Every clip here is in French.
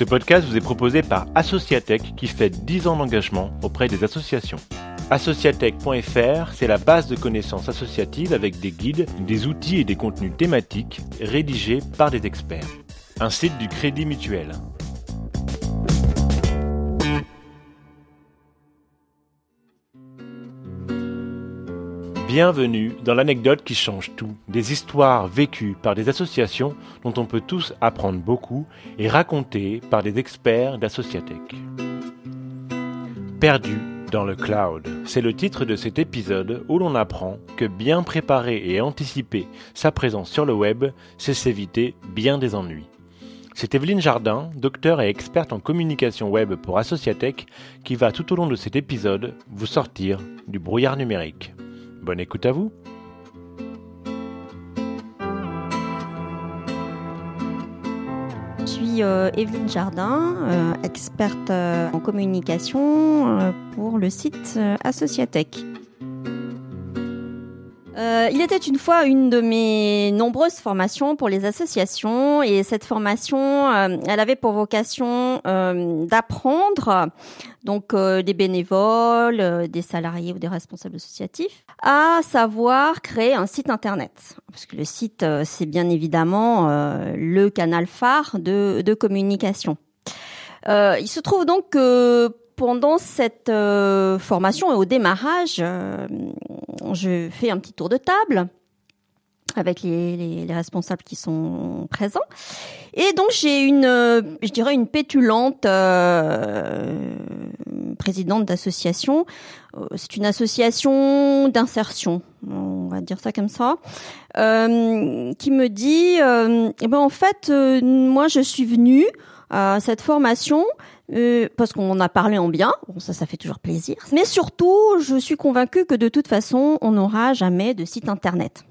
Ce podcast vous est proposé par Associatech qui fait 10 ans d'engagement auprès des associations. Associatech.fr, c'est la base de connaissances associatives avec des guides, des outils et des contenus thématiques rédigés par des experts. Un site du Crédit Mutuel. Bienvenue dans l'anecdote qui change tout, des histoires vécues par des associations dont on peut tous apprendre beaucoup et racontées par des experts d'Associatech. Perdu dans le cloud, c'est le titre de cet épisode où l'on apprend que bien préparer et anticiper sa présence sur le web, c'est s'éviter bien des ennuis. C'est Evelyne Jardin, docteur et experte en communication web pour Associatech, qui va tout au long de cet épisode vous sortir du brouillard numérique. Bonne écoute à vous. Je suis euh, Evelyne Jardin, euh, experte euh, en communication pour le site Associatech. il était une fois une de mes nombreuses formations pour les associations et cette formation, elle avait pour vocation d'apprendre donc euh, des bénévoles, euh, des salariés ou des responsables associatifs, à savoir créer un site internet. Parce que le site, euh, c'est bien évidemment le canal phare de, de communication. il se trouve donc que pendant cette formation et au démarrage, je fais un petit tour de table avec les, les, les, responsables qui sont présents. Et donc j'ai une, euh, je dirais une pétulante euh, présidente d'association. Euh, c'est une association d'insertion, on va dire ça comme ça, euh, qui me dit, euh, eh ben en fait, moi je suis venue à cette formation parce qu'on en a parlé en bien, bon, ça ça fait toujours plaisir. Mais surtout, je suis convaincue que de toute façon, on n'aura jamais de site internet.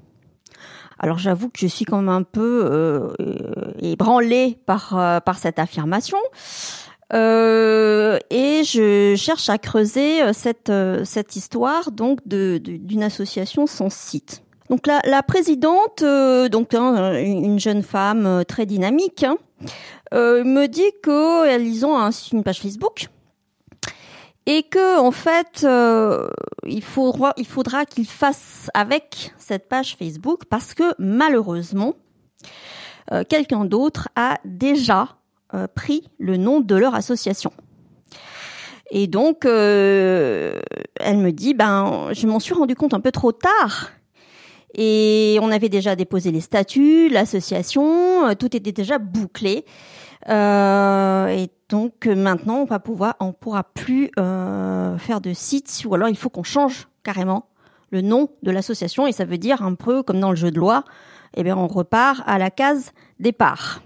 Alors j'avoue que je suis quand même un peu euh, ébranlée par euh, par cette affirmation. Euh, et je cherche à creuser euh, cette cette histoire donc d'une association sans site. Donc la, la présidente, donc hein, une jeune femme très dynamique, hein, me dit qu'elles ont un, une page Facebook et que en fait euh, il faudra il faudra qu'il fasse avec cette page Facebook parce que malheureusement euh, quelqu'un d'autre a déjà euh, pris le nom de leur association. Et donc elle me dit ben je m'en suis rendu compte un peu trop tard. Et on avait déjà déposé les statuts, l'association, tout était déjà bouclé. Euh, et donc euh, maintenant, on va pouvoir, on pourra plus euh, faire de sites, ou alors il faut qu'on change carrément le nom de l'association, et ça veut dire un peu comme dans le jeu de loi, eh bien on repart à la case départ.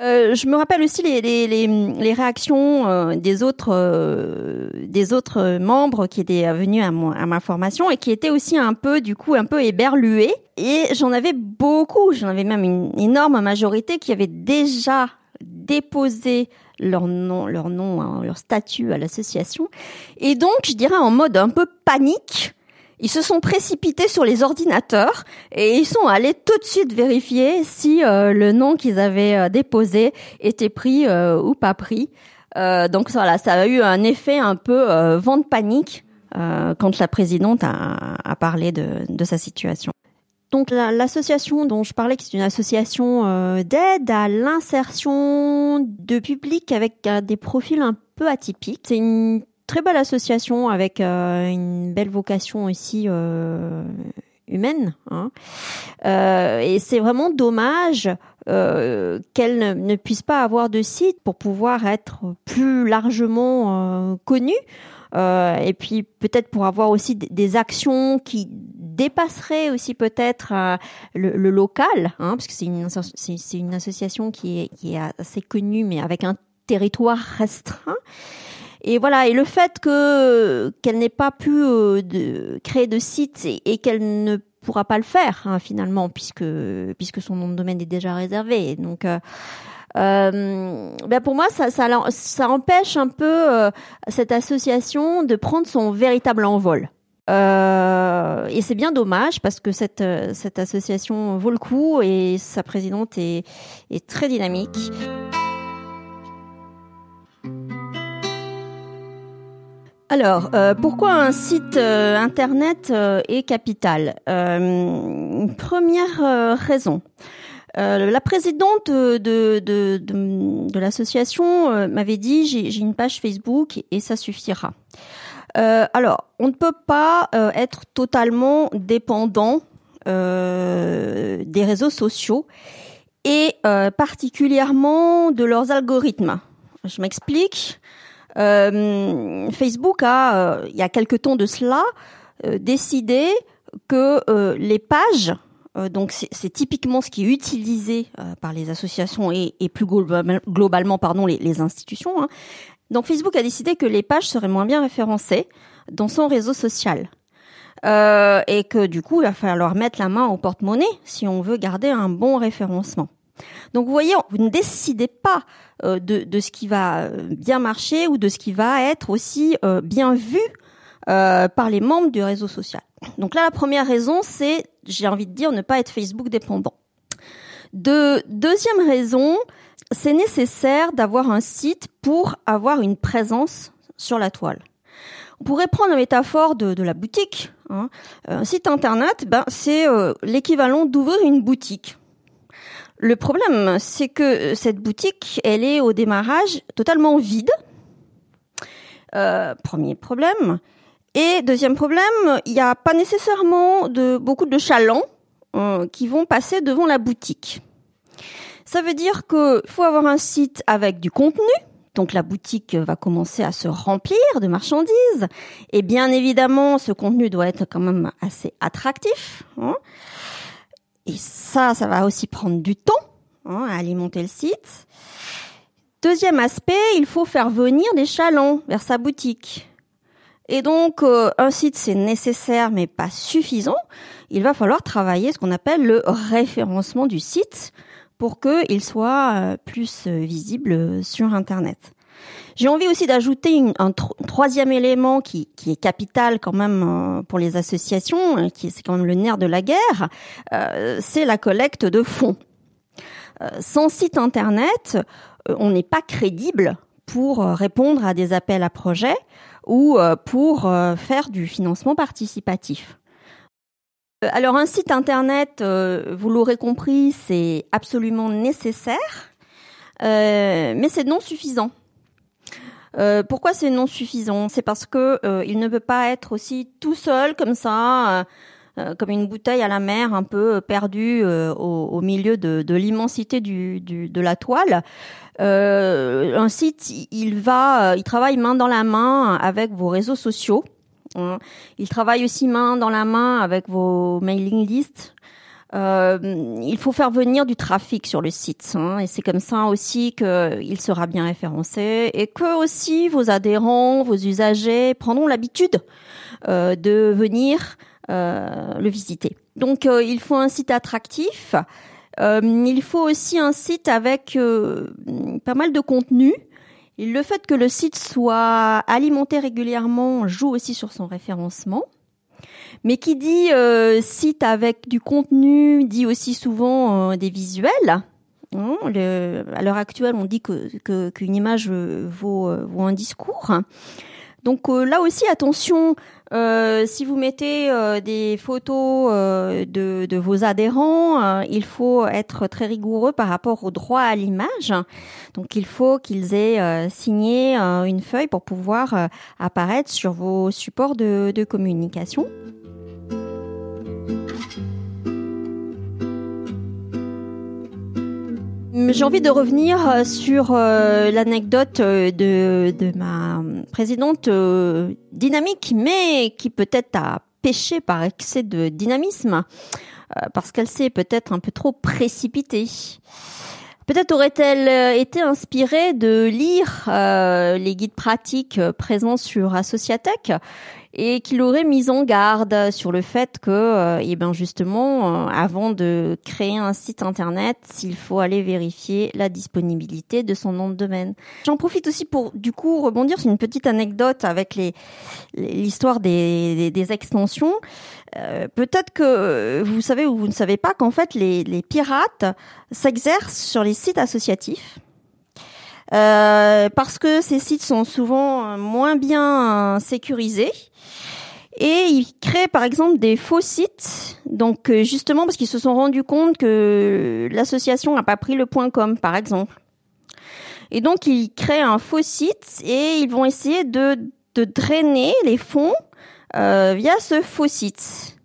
Euh, je me rappelle aussi les, les, les, les réactions euh, des autres euh, des autres membres qui étaient venus à, ma formation et qui étaient aussi un peu du coup un peu éberlués et j'en avais beaucoup j'en avais même une énorme majorité qui avait déjà déposer leur nom, leur nom, hein, leur statut à l'association. Et donc, je dirais en mode un peu panique, ils se sont précipités sur les ordinateurs et ils sont allés tout de suite vérifier si euh, le nom qu'ils avaient euh, déposé était pris euh, ou pas pris. donc voilà, ça a eu un effet un peu vent de panique quand la présidente a, a parlé de, de sa situation. Donc l'association dont je parlais, qui est une association euh, d'aide à l'insertion de public avec euh, des profils un peu atypiques. C'est une très belle association avec euh, une belle vocation aussi humaine. Hein. et c'est vraiment dommage qu'elle ne, ne, puisse pas avoir de site pour pouvoir être plus largement connue. et puis peut-être pour avoir aussi des actions qui dépasserait aussi peut-être euh, le, le, local, hein, parce que c'est une, c'est, une association qui est, qui est assez connue, mais avec un territoire restreint. Et voilà, et le fait que qu'elle n'ait pas pu euh, de, créer de site et, qu'elle ne pourra pas le faire hein, finalement, puisque puisque son nom de domaine est déjà réservé. Donc euh, euh, ben pour moi, ça, ça, ça empêche un peu cette association de prendre son véritable envol. Euh, et c'est bien dommage parce que cette, euh, cette association vaut le coup et sa présidente est, est très dynamique. Alors, euh, pourquoi un site internet est capital? Première raison. La présidente de, de, de, l'association m'avait dit j'ai une page Facebook et ça suffira alors, on ne peut pas être totalement dépendant des réseaux sociaux et particulièrement de leurs algorithmes. Je m'explique. Euh, Facebook a, euh, il y a quelque temps de cela, euh, décidé que les pages donc c'est typiquement ce qui est utilisé par les associations et, plus globalement pardon les, institutions. Hein. Donc Facebook a décidé que les pages seraient moins bien référencées dans son réseau social. et que du coup, il va falloir mettre la main au porte-monnaie si on veut garder un bon référencement. Donc vous voyez, vous ne décidez pas euh, de, de, ce qui va euh, bien marcher ou de ce qui va être aussi euh, bien vu par les membres du réseau social. Donc là, la première raison, c'est, j'ai envie de dire, ne pas être Facebook dépendant. De, deuxième raison, c'est nécessaire d'avoir un site pour avoir une présence sur la toile. On pourrait prendre la métaphore de, de la boutique. Hein. Un site internet, ben, c'est l'équivalent d'ouvrir une boutique. Le problème, c'est que cette boutique, elle est au démarrage totalement vide. Euh, premier problème. Et deuxième problème, il n'y a pas nécessairement de beaucoup de chalands euh, qui vont passer devant la boutique. Ça veut dire qu'il faut avoir un site avec du contenu. Donc la boutique va commencer à se remplir de marchandises. Et bien évidemment, ce contenu doit être quand même assez attractif. Hein. Et ça, ça va aussi prendre du temps hein, à alimenter le site. Deuxième aspect, il faut faire venir des chalands vers sa boutique. Et donc, euh, un site, c'est nécessaire, mais pas suffisant. Il va falloir travailler ce qu'on appelle le référencement du site pour qu'il soit euh, plus euh, visible sur Internet. J'ai envie aussi d'ajouter un troisième élément qui, est capital quand même euh, pour les associations, hein, qui c'est quand même le nerf de la guerre, euh, c'est la collecte de fonds. Euh, sans site internet, on n'est pas crédible pour répondre à des appels à projets ou pour faire du financement participatif. Alors un site internet, vous l'aurez compris, c'est absolument nécessaire, mais c'est non suffisant. Euh, pourquoi c'est non suffisant C'est parce que euh, il ne peut pas être aussi tout seul comme ça, euh, comme une bouteille à la mer, un peu perdue au, milieu de, l'immensité de la toile. un site, il va, il travaille main dans la main avec vos réseaux sociaux. Il travaille aussi main dans la main avec vos mailing lists. Euh, il faut faire venir du trafic sur le site hein, et c'est comme ça aussi qu'il sera bien référencé et que aussi vos adhérents, vos usagers prendront l'habitude euh, de venir euh, le visiter. Donc il faut un site attractif. il faut aussi un site avec pas mal de contenu. Le fait que le site soit alimenté régulièrement joue aussi sur son référencement. Mais qui dit euh, site avec du contenu dit aussi souvent euh, des visuels. Hein, à l'heure actuelle, on dit qu'une image vaut, euh, vaut un discours. Donc là aussi, attention, si vous mettez des photos de, vos adhérents, il faut être très rigoureux par rapport au droit à l'image. Donc il faut qu'ils aient signé une feuille pour pouvoir apparaître sur vos supports de communication. J'ai envie de revenir euh, sur euh, l'anecdote euh, de, ma présidente dynamique, mais qui peut-être a péché par excès de dynamisme, parce qu'elle s'est peut-être un peu trop précipitée. Peut-être aurait-elle été inspirée de lire les guides pratiques présents sur Associatech et qu'il aurait mis en garde sur le fait que, euh, eh ben justement, euh, avant de créer un site internet, il faut aller vérifier la disponibilité de son nom de domaine. J'en profite aussi pour, du coup, rebondir sur une petite anecdote avec l'histoire des, des, extensions. Euh, peut-être que vous savez ou vous ne savez pas qu'en fait les, les pirates s'exercent sur les sites associatifs parce que ces sites sont souvent moins bien sécurisés. Et ils créent par exemple des faux sites, donc justement parce qu'ils se sont rendus compte que l'association n'a pas pris le point .com par exemple. Et donc ils créent un faux site et ils vont essayer de, de drainer les fonds euh, via ce faux site.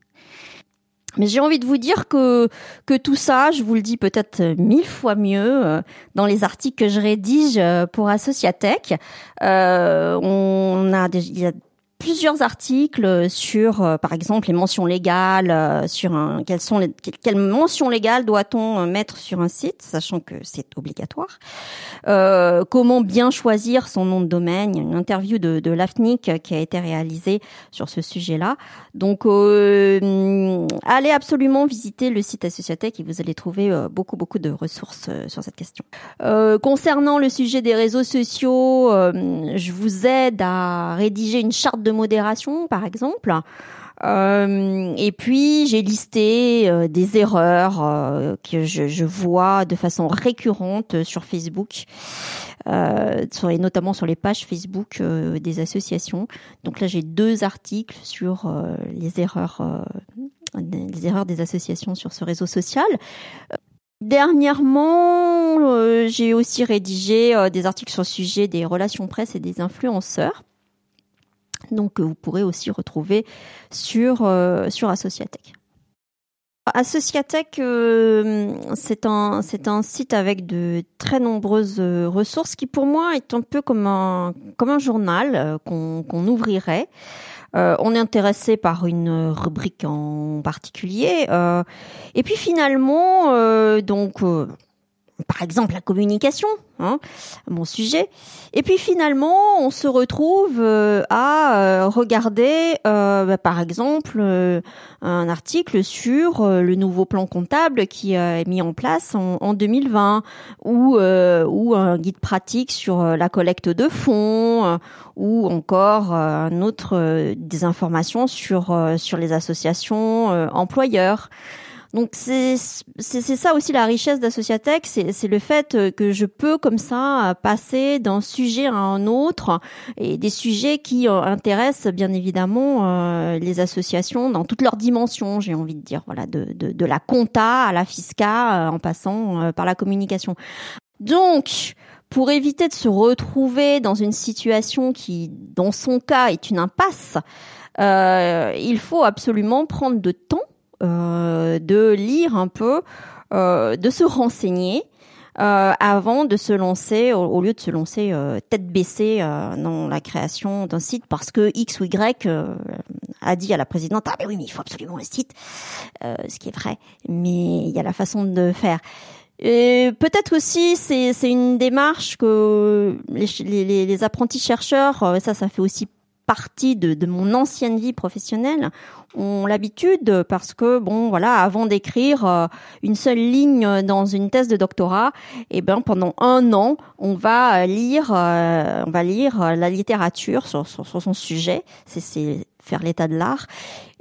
Mais j'ai envie de vous dire que que tout ça, je vous le dis peut-être mille fois mieux euh, dans les articles que je rédige euh, pour Associatech. Euh, on a a plusieurs articles sur, euh, par exemple, les mentions légales, euh, sur un, quelles sont les, quelles mentions légales doit-on mettre sur un site, sachant que c'est obligatoire. Euh, comment bien choisir son nom de domaine. Une interview de, de l'AFNIC qui a été réalisée sur ce sujet-là. Donc, euh, allez absolument visiter le site Associatech et vous allez trouver beaucoup, beaucoup de ressources sur cette question. concernant le sujet des réseaux sociaux, je vous aide à rédiger une charte de modération, par exemple. Euh, et puis j'ai listé euh, des erreurs euh, que je, vois de façon récurrente sur Facebook, notamment sur les pages Facebook des associations. Donc là j'ai deux articles sur les erreurs, les erreurs des associations sur ce réseau social. Dernièrement, j'ai aussi rédigé des articles sur le sujet des relations presse et des influenceurs donc que vous pourrez aussi retrouver sur euh, sur Associatech. Associatech, euh, c'est un un site avec de très nombreuses euh, ressources qui pour moi est un peu comme un comme un journal qu'on qu'on ouvrirait. on est intéressé par une rubrique en particulier, et puis finalement, donc par exemple la communication, hein, mon sujet. Et puis finalement, on se retrouve euh, à euh, regarder, euh, bah, par exemple, un article sur le nouveau plan comptable qui est mis en place en, en 2020, ou ou un guide pratique sur la collecte de fonds, ou encore un autre des informations sur sur les associations employeurs. Donc c'est c'est ça aussi la richesse d'Associatech, c'est le fait que je peux comme ça passer d'un sujet à un autre et des sujets qui euh, intéressent bien évidemment euh, les associations dans toutes leurs dimensions, j'ai envie de dire, voilà, de, de, de la compta à la fisca euh, en passant par la communication. Donc pour éviter de se retrouver dans une situation qui, dans son cas, est une impasse, euh, il faut absolument prendre de temps euh, de lire un peu, euh, de se renseigner. Euh, avant de se lancer, au, lieu de se lancer tête baissée dans la création d'un site, parce que X ou Y a dit à la présidente ah ben oui mais il faut absolument un site, ce qui est vrai, mais il y a la façon de faire. Peut-être aussi c'est une démarche que les, les, les apprentis chercheurs, ça ça fait aussi partie de, de, mon ancienne vie professionnelle ont l'habitude parce que bon voilà avant d'écrire euh, une seule ligne dans une thèse de doctorat et eh ben pendant un an on va lire euh, on va lire la littérature sur, sur, sur son sujet. C'est faire l'état de l'art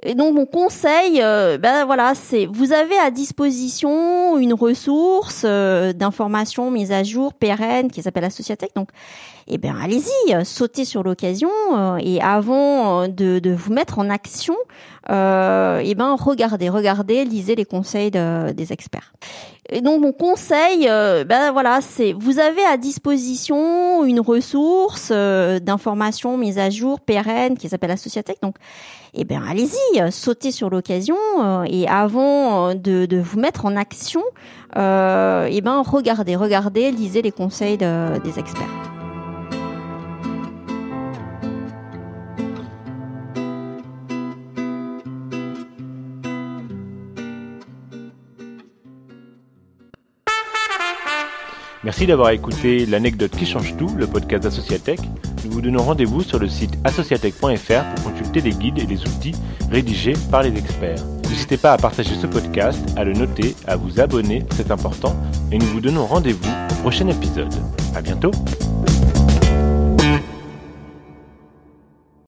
et donc mon conseil, euh, ben voilà, c'est vous avez à disposition une ressource euh, d'information mise à jour pérenne qui s'appelle Associatech. Donc, eh ben allez-y, sautez sur l'occasion euh, et avant de, de, vous mettre en action, eh ben regardez, regardez, lisez les conseils des experts. Et donc mon conseil, ben voilà, c'est vous avez à disposition une ressource d'information mise à jour pérenne qui s'appelle Associatech. Donc eh bien allez-y, euh, sautez sur l'occasion euh, et avant euh, de, vous mettre en action, euh, eh ben regardez, regardez, lisez les conseils de, des experts. Merci d'avoir écouté l'anecdote qui change tout, le podcast d'Associatech. Nous vous donnons rendez-vous sur le site associatech.fr pour consulter les guides et les outils rédigés par les experts. N'hésitez pas à partager ce podcast, à le noter, à vous abonner, c'est important, et nous vous donnons rendez-vous au prochain épisode. À bientôt!